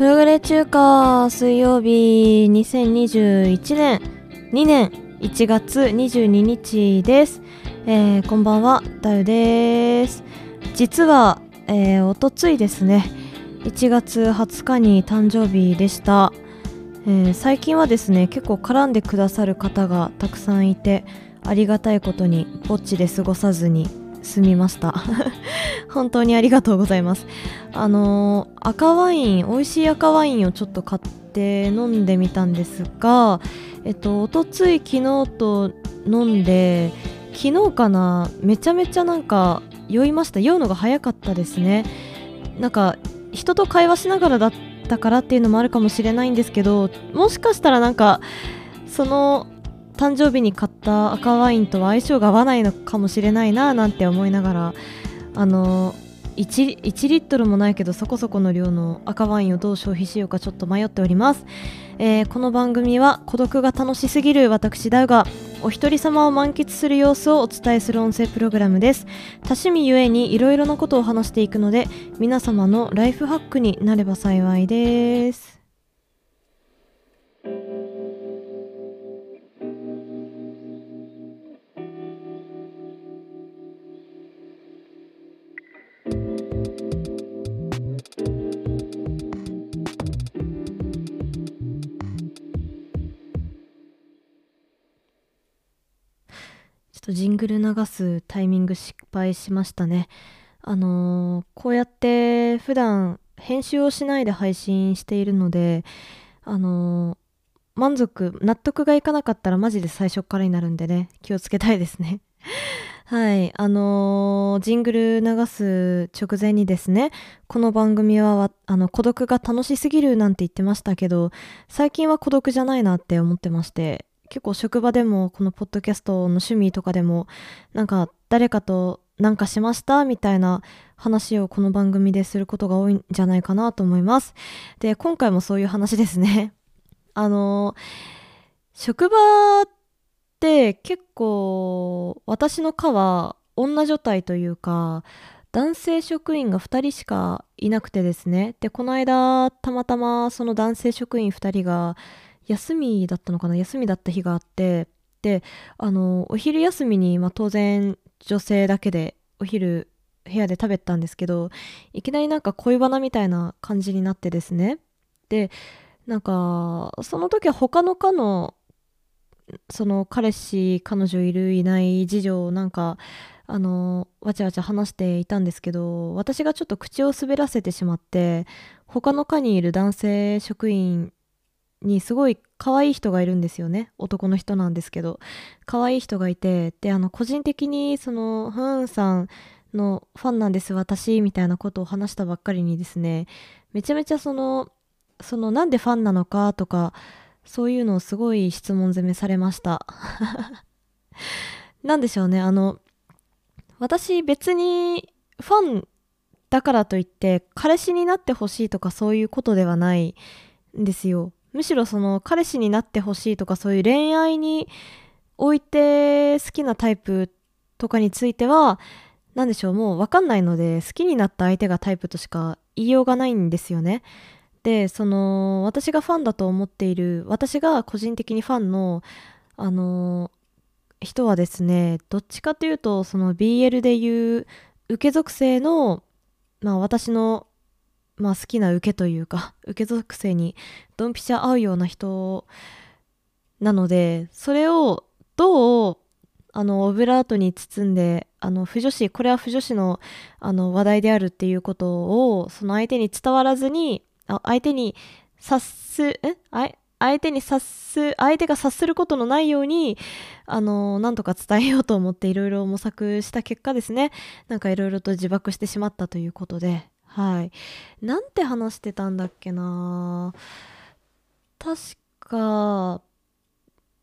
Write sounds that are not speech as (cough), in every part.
プログレ中華水曜日2021年2年1月22日です、えーこんばんはだゆです。実は、えー、おとついですね。1月20日に誕生日でした、えー最近はですね結構絡んでくださる方がたくさんいてありがたいことにぼっちで過ごさずに済みました。(laughs) 本当にありがとうございます。あのー赤ワイン美味しい赤ワインをちょっと買って飲んでみたんですがえっとおとつい昨日と飲んで昨日かなめちゃめちゃなんか酔いました。酔うのが早かったですね。なんか人と会話しながらだったからっていうのもあるかもしれないんですけどもしかしたらなんかその誕生日に買った赤ワインとは相性が合わないのかもしれないななんて思いながらあの 1, 1リットルもないけどそこそこの量の赤ワインをどう消費しようかちょっと迷っております、えーこの番組は孤独が楽しすぎる私だがお一人様を満喫する様子をお伝えする音声プログラムです。多趣味ゆえにいろいろなことを話していくので皆様のライフハックになれば幸いです。とジングル流すタイミング失敗しましたね。あのーこうやって普段編集をしないで配信しているので、あのー満足、納得がいかなかったらマジで最初からになるんでね、気をつけたいですね。(laughs) はい、あのージングル流す直前にですね、この番組はあの孤独が楽しすぎるなんて言ってましたけど、最近は孤独じゃないなって思ってまして、結構職場でもこのポッドキャストの趣味とかでもなんか誰かとなんかしましたみたいな話をこの番組ですることが多いんじゃないかなと思います。で、今回もそういう話ですね。(laughs) あの、職場って結構私の課は女女体というか男性職員が2人しかいなくてですね。で、この間たまたまその男性職員2人が休みだったのかな？休みだった日があってであのお昼休みに、まあ、当然女性だけでお昼部屋で食べたんですけどいきなりなんか恋バナみたいな感じになってですね。でなんかその時は他の課のその彼氏彼女いるいない事情をなんかあのわちゃわちゃ話していたんですけど私がちょっと口を滑らせてしまって他の課にいる男性職員にすごい可愛い人がいるんですよね。男の人なんですけど。可愛い人がいてであの個人的にそのふーんさんのファンなんです私みたいなことを話したばっかりにですねめちゃめちゃそのそのなんでファンなのかとかそういうのをすごい質問攻めされました。(laughs) なんでしょうねあの私別にファンだからといって彼氏になってほしいとかそういうことではないんですよ。むしろその彼氏になってほしいとかそういう恋愛において好きなタイプとかについては何でしょうもう分かんないので好きになった相手がタイプとしか言いようがないんですよね。でその私がファンだと思っている私が個人的にファンのあの人はですねどっちかというとその BL でいう受け属性のまあ私のまあ好きな受けというか受け属性にドンピシャ合うような人なのでそれをどうあのオブラートに包んであの不女子これは不女子のあの話題であるっていうことをその相手に伝わらずにあ相手に察すえ相手に察す相手が察することのないようにあのなんとか伝えようと思っていろいろ模索した結果ですね。なんかいろいろと自爆してしまったということで。はい。なんて話してたんだっけな。確か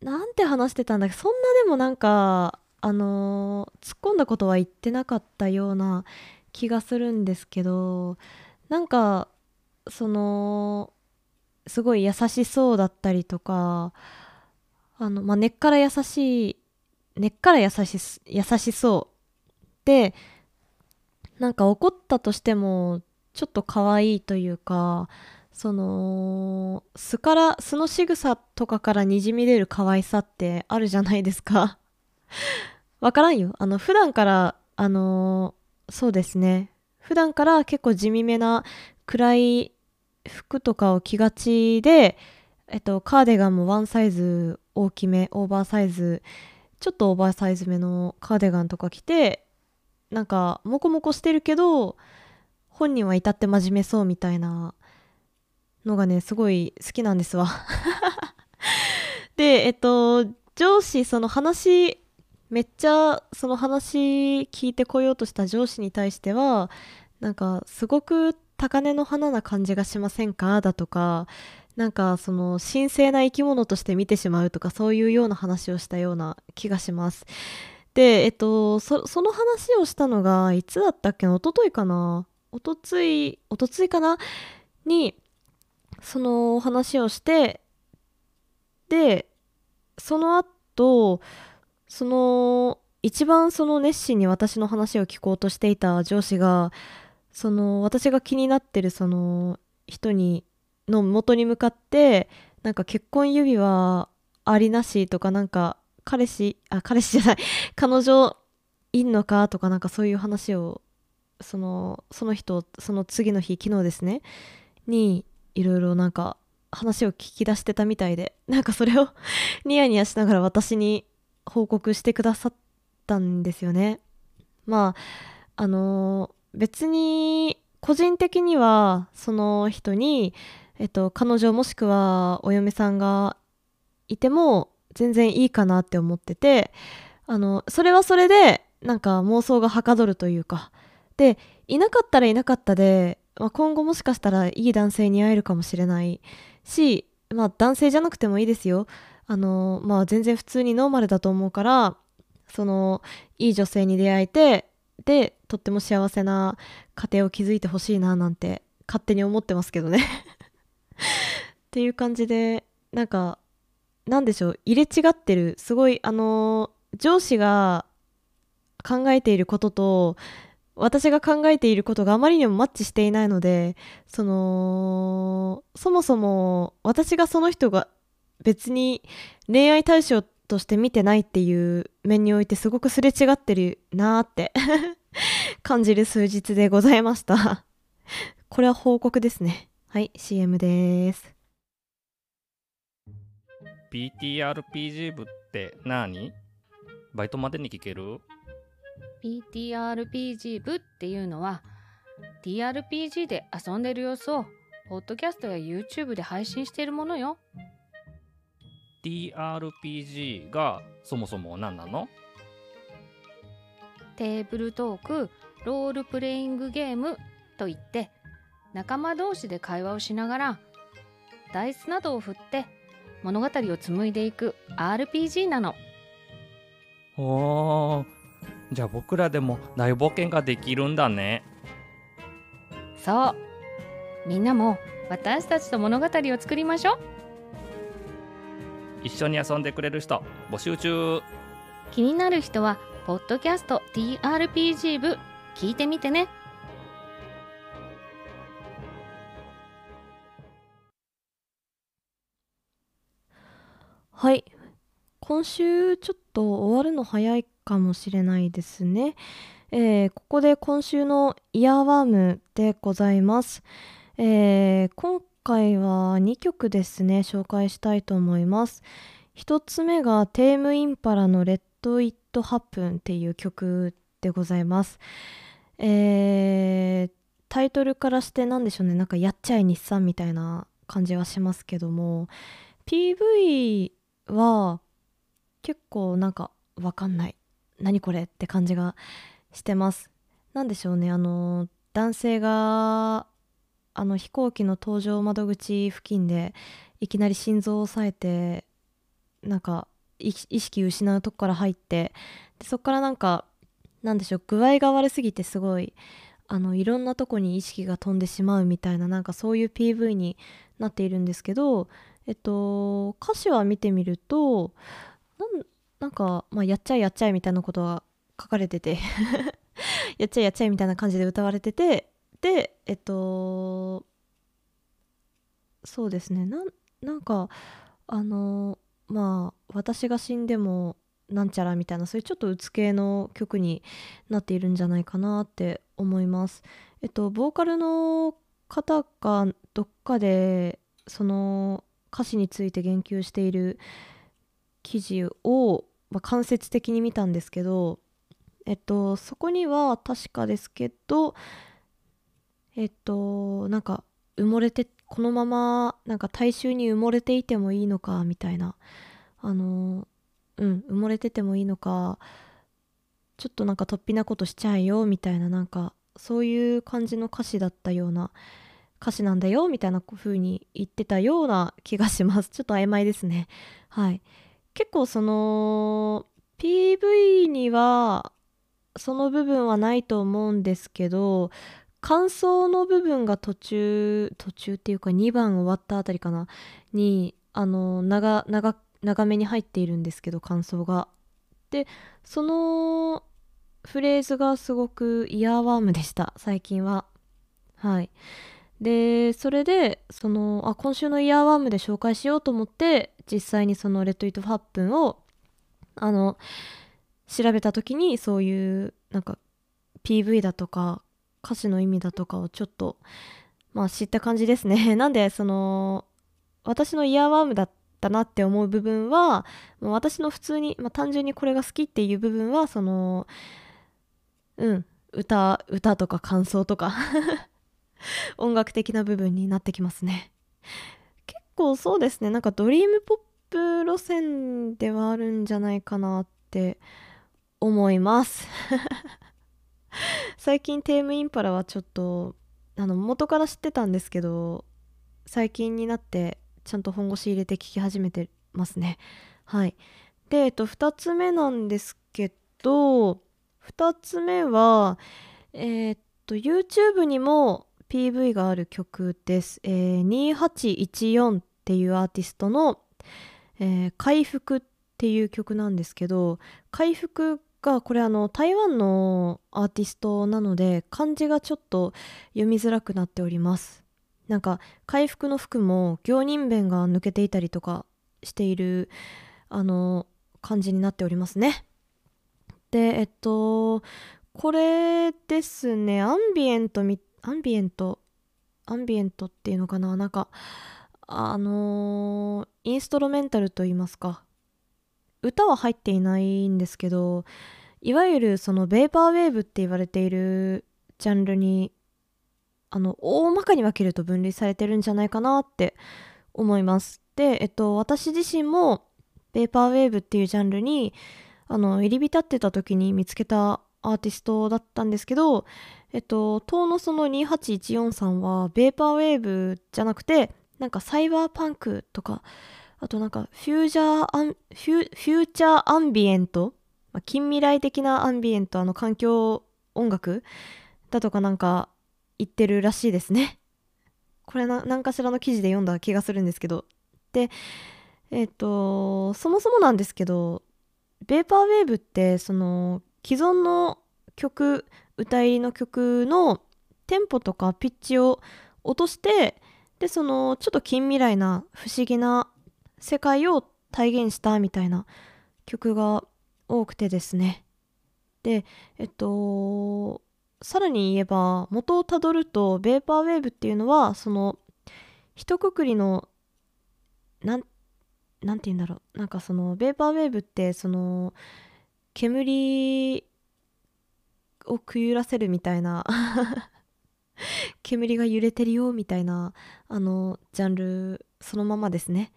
なんて話してたんだっけ。そんなでもなんかあのー突っ込んだことは言ってなかったような気がするんですけどなんかそのすごい優しそうだったりとかあの、まあ、根っから優しい根っから優し優しそうでなんか怒ったとしてもちょっと可愛いというかその素から素の仕草とかからにじみ出る可愛さってあるじゃないですか。(laughs) わからんよ。あの普段からあのそうですね。普段から結構地味めな暗い服とかを着がちでえっとカーディガンもワンサイズ大きめオーバーサイズちょっとオーバーサイズめのカーディガンとか着てなんかモコモコしてるけど本人は至って真面目そうみたいなのがねすごい好きなんですわ。(laughs) でえっと上司その話めっちゃその話聞いてこようとした上司に対してはなんかすごく高嶺の花な感じがしませんか？だとかなんかその神聖な生き物として見てしまうとかそういうような話をしたような気がします。でえっとその話をしたのがいつだったっけな？一昨日かな？一昨日一昨日かな？にその話をしてでその後その一番その熱心に私の話を聞こうとしていた上司がその私が気になってるその人にの元に向かってなんか結婚指輪ありなしとかなんか彼氏あ彼氏じゃない。(laughs) 彼女いんのかとかなんかそういう話をそのその人その次の日昨日ですね。にいろいろなんか話を聞き出してたみたいでなんかそれを (laughs) ニヤニヤしながら私に報告してくださったんですよね。まああの別に個人的にはその人に、えっと、彼女もしくはお嫁さんがいても全然いいかなって思っててあのそれはそれでなんか妄想がはかどるというか。でいなかったらいなかったで、まあ、今後もしかしたらいい男性に会えるかもしれないし、まあ、男性じゃなくてもいいですよ。あのまあ全然普通にノーマルだと思うからそのいい女性に出会えてでとっても幸せな家庭を築いてほしいななんて勝手に思ってますけどね。(laughs) っていう感じでなんかなんでしょう入れ違ってるすごいあの上司が考えていることと私が考えていることがあまりにもマッチしていないのでそのそもそも私がその人が別に恋愛対象として見てないっていう面においてすごくすれ違ってるなーって (laughs) 感じる数日でございました。(laughs) これは報告ですね。はい CM です。PTRPG 部って何？バイトまでに聞ける？PTRPG 部っていうのは TRPG で遊んでる様子をポッドキャストや YouTube で配信しているものよ。TRPG がそもそも何なの？テーブルトークロールプレイングゲームといって仲間同士で会話をしながらダイスなどを振って物語を紡いでいく RPG なの。おー。じゃあ僕らでも大冒険ができるんだね。そう。みんなも私たちと物語を作りましょう。一緒に遊んでくれる人募集中。気になる人はポッドキャスト TRPG 部聞いてみてねはい。今週ちょっと終わるの早いかもしれないですね、えー、ここで今週のイヤーワームでございます、えー、今回は2曲ですね紹介したいと思います。1つ目がテームインパラのレッド・イット・ハップンっていう曲でございます。えー、タイトルからして何でしょうね。なんかやっちゃい日産みたいな感じはしますけども。PV は結構なんかわかんない。何これって感じがしてます。何でしょうね。あの男性があの飛行機の搭乗窓口付近でいきなり心臓を押さえてなんか意識失うとこから入ってでそこからなんかなんでしょう。具合が悪すぎてすごいあのいろんなとこに意識が飛んでしまうみたいななんかそういう PV になっているんですけどえっと歌詞は見てみるとなんか、まあ、やっちゃえやっちゃえみたいなことが書かれてて (laughs) やっちゃえやっちゃえみたいな感じで歌われててでえっとそうですね。なんなんかあのまあ私が死んでもなんちゃらみたいなそういうちょっとうつ系の曲になっているんじゃないかなって思います。えっとボーカルの方がどっかでその歌詞について言及している記事を、まあ、間接的に見たんですけどえっとそこには確かですけどえっとなんか埋もれてこのままなんか大衆に埋もれていてもいいのかみたいな。あのうん埋もれててもいいのかちょっとなんか突飛なことしちゃえよみたいななんかそういう感じの歌詞だったような歌詞なんだよみたいな風に言ってたような気がします。(laughs) ちょっと曖昧ですね。はい。結構その PV にはその部分はないと思うんですけど感想の部分が途中途中っていうか2番終わったあたりかな。にあの長長長めに入っているんですけど感想が。でそのフレーズがすごくイヤーワームでした。最近は。はい。でそれでそのあ今週のイヤーワームで紹介しようと思って実際にその「レッド・イット・ファップン」をあの調べた時にそういうなんか PV だとか歌詞の意味だとかをちょっとまあ知った感じですね。(laughs) なんでその私のイヤーワームだったなって思う部分はもう私の普通に、まあ、単純にこれが好きっていう部分はそのうん歌歌とか感想とか。(laughs) 音楽的な部分になってきますね。結構そうですね。なんかドリームポップ路線ではあるんじゃないかなって思います。(laughs) 最近テームインパラはちょっとあの元から知ってたんですけど最近になってちゃんと本腰入れて聞き始めてますね。はい。でえっと2つ目なんですけど2つ目はえー、っと YouTube にも PV がある曲です、えー、2814っていうアーティストの、えー、回復っていう曲なんですけど回復がこれあの台湾のアーティストなので漢字がちょっと読みづらくなっております。なんか回復の服も行人弁が抜けていたりとかしているあの感じになっておりますね。でえっとこれですねアンビエントみアンビエントアンビエントっていうのかな？なんかあの、インストロメンタルと言いますか歌は入っていないんですけどいわゆるそのベーパーウェーブって言われているジャンルにあの大まかに分けると分類されてるんじゃないかなって思います。で、えっと、私自身もベーパーウェーブっていうジャンルにあの入り浸ってた時に見つけたアーティストだったんですけど、えっと、当のその2814さんはベーパーウェーブじゃなくてなんかサイバーパンクとかあとなんかフュージャーアンフュ future ambient、まあ、近未来的なアンビエントあの環境音楽だとかなんか言ってるらしいですね。(laughs) これな何かしらの記事で読んだ気がするんですけど。でえっ、とそもそもなんですけどベーパーウェーブってその既存の曲歌いの曲のテンポとかピッチを落としてでそのちょっと近未来な不思議な世界を体現したみたいな曲が多くてですね。でえっとさらに言えば元をたどるとベーパーウェーブっていうのはその一括りのなんなんて言うんだろう。なんかそのベーパーウェーブってその煙をくゆらせるみたいな。(laughs) 煙が揺れてるよみたいなあのジャンルそのままですね。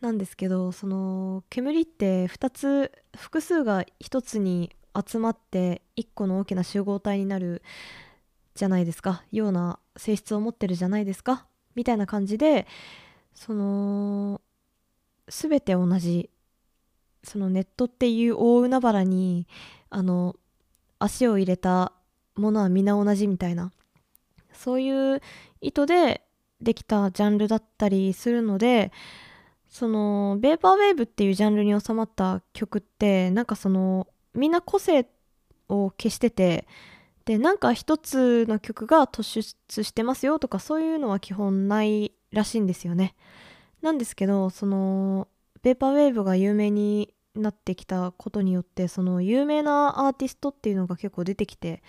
なんですけどその煙って2つ複数が1つに集まって1個の大きな集合体になるじゃないですか。ような性質を持ってるじゃないですか。みたいな感じでその全て同じそのネットっていう大海原にあの足を入れたものは皆同じみたいなそういう意図でできたジャンルだったりするのでそのベーパーウェーブっていうジャンルに収まった曲ってなんかそのみんな個性を消しててでなんか一つの曲が突出してますよとかそういうのは基本ないらしいんですよね。なんですけどそのベーパーウェーブが有名になってきたことによってその有名なアーティストっていうのが結構出てきて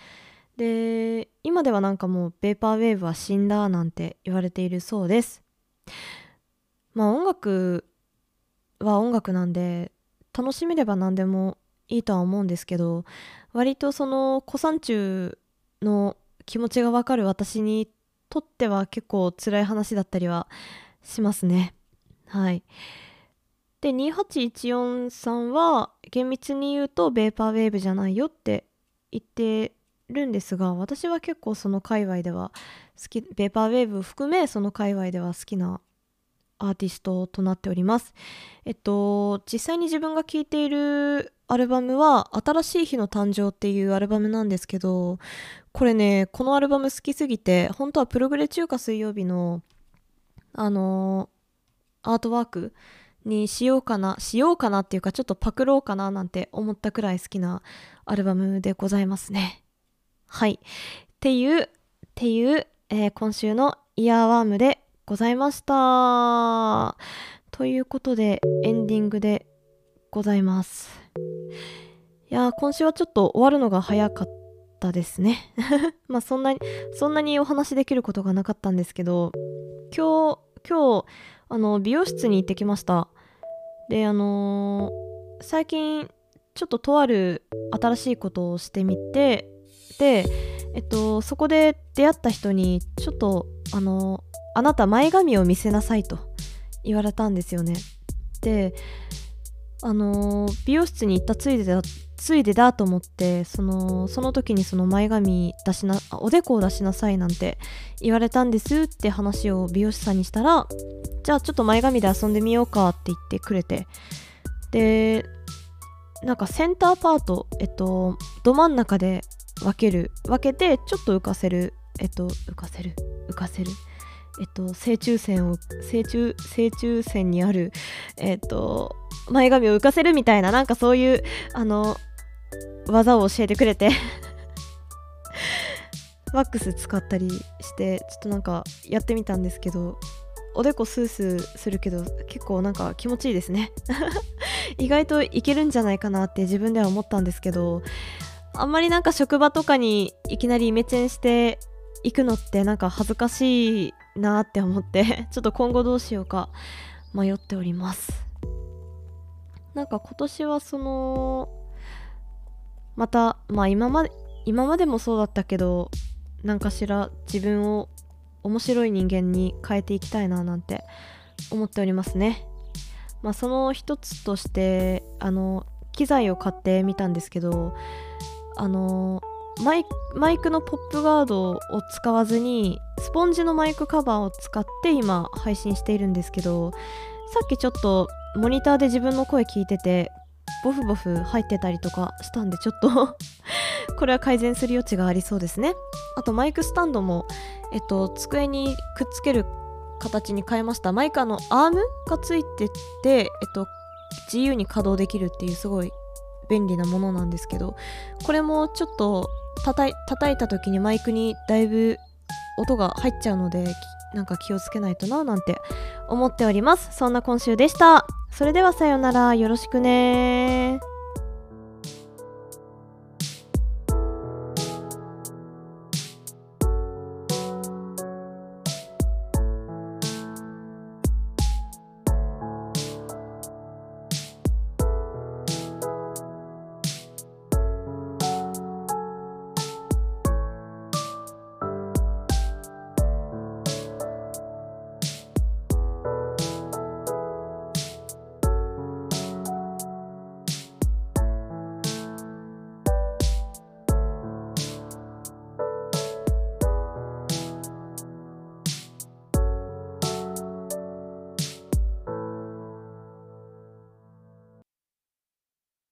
で今ではなんかもうベーパーウェーブは死んだなんて言われているそうです。まあ音楽は音楽なんで楽しめれば何でもいいとは思うんですけど割とその古参中の気持ちがわかる私にとっては結構辛い話だったりはしますね。はい。で2814さんは厳密に言うとベーパーウェーブじゃないよって言ってるんですが私は結構その界隈では好きベーパーウェーブ含めその界隈では好きなアーティストとなっております。えっと実際に自分が聴いているアルバムは「新しい日の誕生」っていうアルバムなんですけどこれねこのアルバム好きすぎて本当はプログレ中華水曜日のあのアートワークにしようかなしようかなっていうかちょっとパクろうかななんて思ったくらい好きなアルバムでございますね。はい。っていうっていう、えー、今週のイヤーワームでございました。ということでエンディングでございます。いや今週はちょっと終わるのが早かったですね。(laughs) まあそんなにそんなにお話できることがなかったんですけど今日今日あの美容室に行ってきました。であのー、最近ちょっととある新しいことをしてみてでえっとそこで出会った人にちょっとあのあなた前髪を見せなさいと言われたんですよね。であの美容室に行ったついでだついでだと思ってそのその時にその前髪出しなおでこを出しなさいなんて言われたんですって話を美容師さんにしたらじゃあちょっと前髪で遊んでみようかって言ってくれてでなんかセンターパートえっとど真ん中で分ける分けてちょっと浮かせるえっと浮かせる？浮かせる？えっと正中線を正中正中線にあるえっと前髪を浮かせるみたいななんかそういうあの技を教えてくれて。(laughs) ワックス使ったりしてちょっとなんかやってみたんですけどおでこスースーするけど結構なんか気持ちいいですね。(laughs) 意外といけるんじゃないかなって自分では思ったんですけどあんまりなんか職場とかにいきなりイメチェンしていくのってなんか恥ずかしいなって思ってちょっと今後どうしようか迷っております。なんか今年はそのまたまあ今まで今までもそうだったけど何かしら自分を面白い人間に変えていきたいななんて思っておりますね。まあ、その一つとしてあの機材を買ってみたんですけどあのマイマイクのポップガードを使わずにスポンジのマイクカバーを使って今配信しているんですけどさっきちょっとモニターで自分の声聞いててボフボフ入ってたりとかしたんでちょっと (laughs) これは改善する余地がありそうですね。あとマイクスタンドもえっと机にくっつける形に変えました。マイクあのアームがついててえっと自由に稼働できるっていうすごい便利なものなんですけどこれもちょっと叩い叩いた時にマイクにだいぶ音が入っちゃうのでなんか気をつけないとななんて思っております。そんな今週でした。それではさようなら。よろしくね。